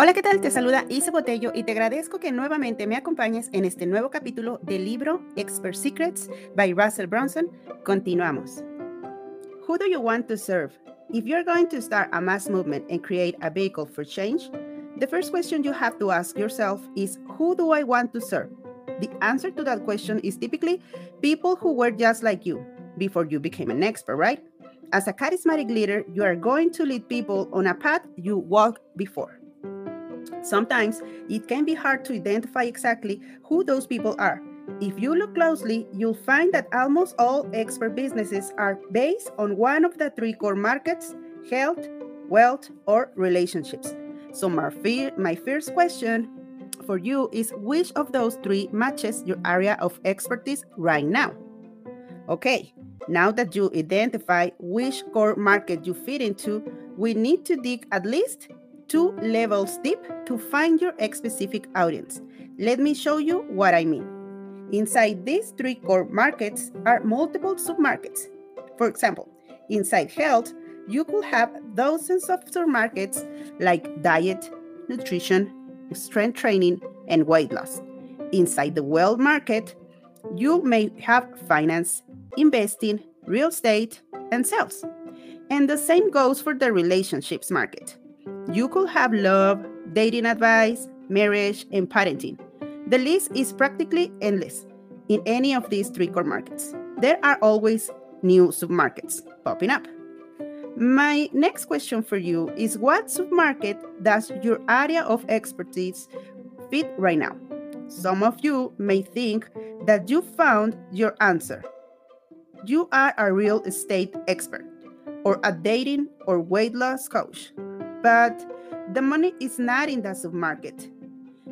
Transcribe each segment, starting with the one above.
Hola, ¿qué tal? Te saluda Isa Botello y te agradezco que nuevamente me acompañes en este nuevo capítulo del libro Expert Secrets by Russell Brunson. Continuamos. Who do you want to serve? If you're going to start a mass movement and create a vehicle for change, the first question you have to ask yourself is Who do I want to serve? The answer to that question is typically people who were just like you before you became an expert, right? As a charismatic leader, you are going to lead people on a path you walked before. Sometimes it can be hard to identify exactly who those people are. If you look closely, you'll find that almost all expert businesses are based on one of the three core markets health, wealth, or relationships. So, my, my first question for you is which of those three matches your area of expertise right now? Okay, now that you identify which core market you fit into, we need to dig at least two levels deep to find your specific audience. Let me show you what I mean. Inside these three core markets are multiple submarkets. For example, inside health, you could have dozens of submarkets like diet, nutrition, strength training, and weight loss. Inside the wealth market, you may have finance, investing, real estate, and sales. And the same goes for the relationships market. You could have love, dating advice, marriage, and parenting. The list is practically endless in any of these three core markets. There are always new submarkets popping up. My next question for you is what submarket does your area of expertise fit right now? Some of you may think that you found your answer. You are a real estate expert, or a dating or weight loss coach, but the money is not in the submarket.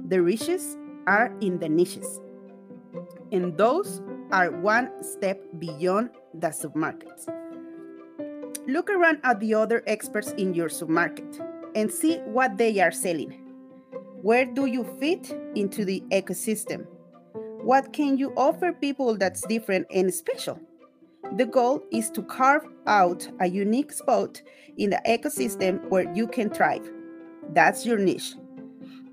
The riches are in the niches. And those are one step beyond the submarkets. Look around at the other experts in your submarket and see what they are selling. Where do you fit into the ecosystem? What can you offer people that's different and special? The goal is to carve out a unique spot in the ecosystem where you can thrive. That's your niche.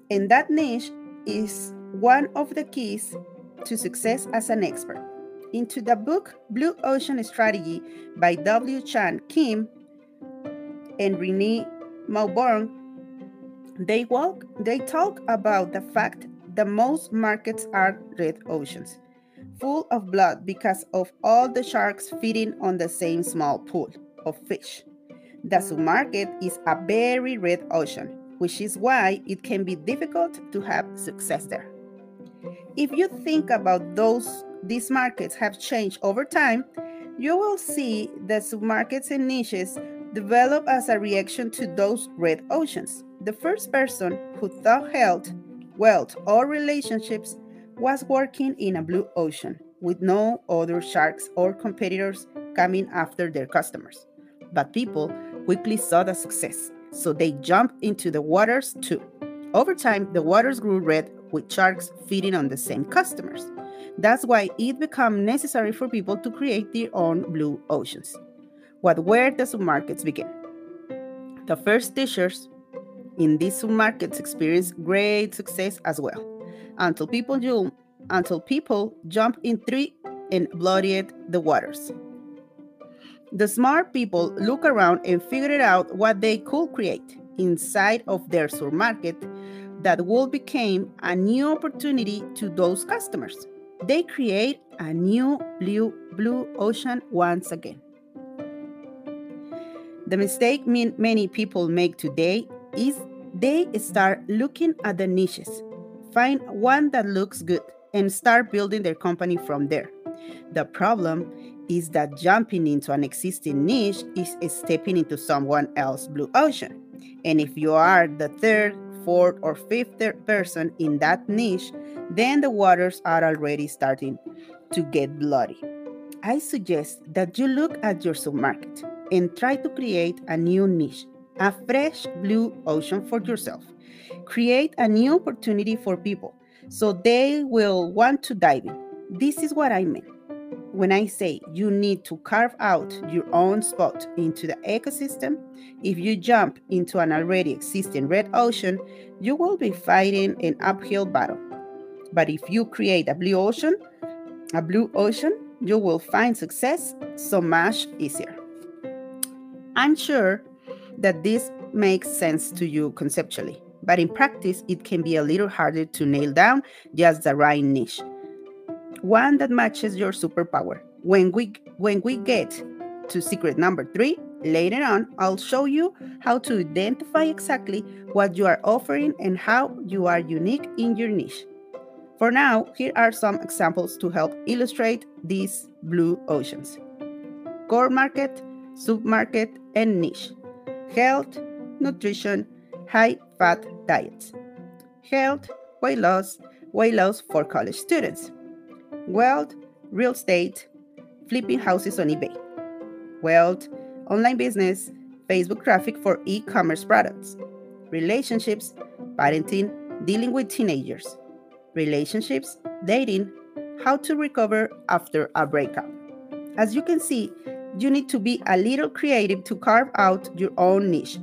And that niche is one of the keys to success as an expert. Into the book Blue Ocean Strategy by W. Chan Kim and Renee Mauborgne, they walk they talk about the fact that most markets are red oceans full of blood because of all the sharks feeding on the same small pool of fish. The submarket is a very red ocean, which is why it can be difficult to have success there. If you think about those these markets have changed over time, you will see that submarkets and niches develop as a reaction to those red oceans. The first person who thought health, wealth, or relationships was working in a blue ocean with no other sharks or competitors coming after their customers. But people quickly saw the success, so they jumped into the waters too. Over time, the waters grew red with sharks feeding on the same customers. That's why it became necessary for people to create their own blue oceans. What where the submarkets begin? The first teachers in these submarkets experienced great success as well until people jump, until people jump in three and bloodied the waters. The smart people look around and figured out what they could create inside of their supermarket that will become a new opportunity to those customers. They create a new blue, blue ocean once again. The mistake many people make today is they start looking at the niches Find one that looks good and start building their company from there. The problem is that jumping into an existing niche is stepping into someone else's blue ocean. And if you are the third, fourth, or fifth person in that niche, then the waters are already starting to get bloody. I suggest that you look at your submarket and try to create a new niche, a fresh blue ocean for yourself create a new opportunity for people so they will want to dive in. This is what I mean. when I say you need to carve out your own spot into the ecosystem, if you jump into an already existing red ocean, you will be fighting an uphill battle. But if you create a blue ocean, a blue ocean, you will find success so much easier. I'm sure that this makes sense to you conceptually, but in practice, it can be a little harder to nail down just the right niche, one that matches your superpower. When we when we get to secret number three, later on, I'll show you how to identify exactly what you are offering and how you are unique in your niche. For now, here are some examples to help illustrate these blue oceans. Core market, submarket, and niche. Health, nutrition, high fat diets. Health, weight loss, weight loss for college students. Wealth, real estate, flipping houses on eBay. Wealth, online business, Facebook traffic for e commerce products. Relationships, parenting, dealing with teenagers relationships, dating, how to recover after a breakup. As you can see, you need to be a little creative to carve out your own niche,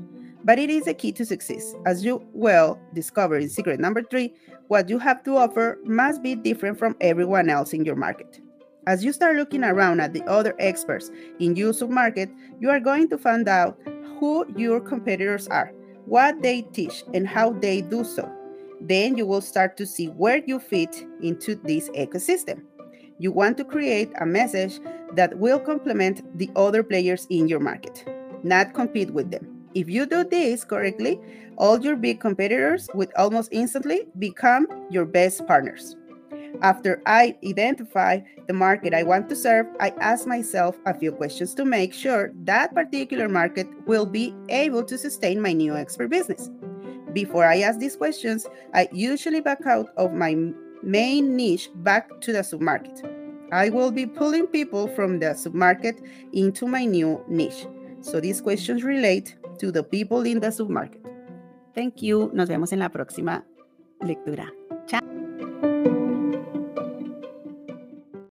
but it is a key to success. As you will discover in secret number three, what you have to offer must be different from everyone else in your market. As you start looking around at the other experts in your submarket, you are going to find out who your competitors are, what they teach, and how they do so then you will start to see where you fit into this ecosystem. You want to create a message that will complement the other players in your market, not compete with them. If you do this correctly, all your big competitors would almost instantly become your best partners. After I identify the market I want to serve, I ask myself a few questions to make sure that particular market will be able to sustain my new expert business. Before I ask these questions, I usually back out of my main niche back to the submarket. I will be pulling people from the submarket into my new niche. So these questions relate to the people in the submarket. Thank you. Nos vemos en la próxima lectura. Chao.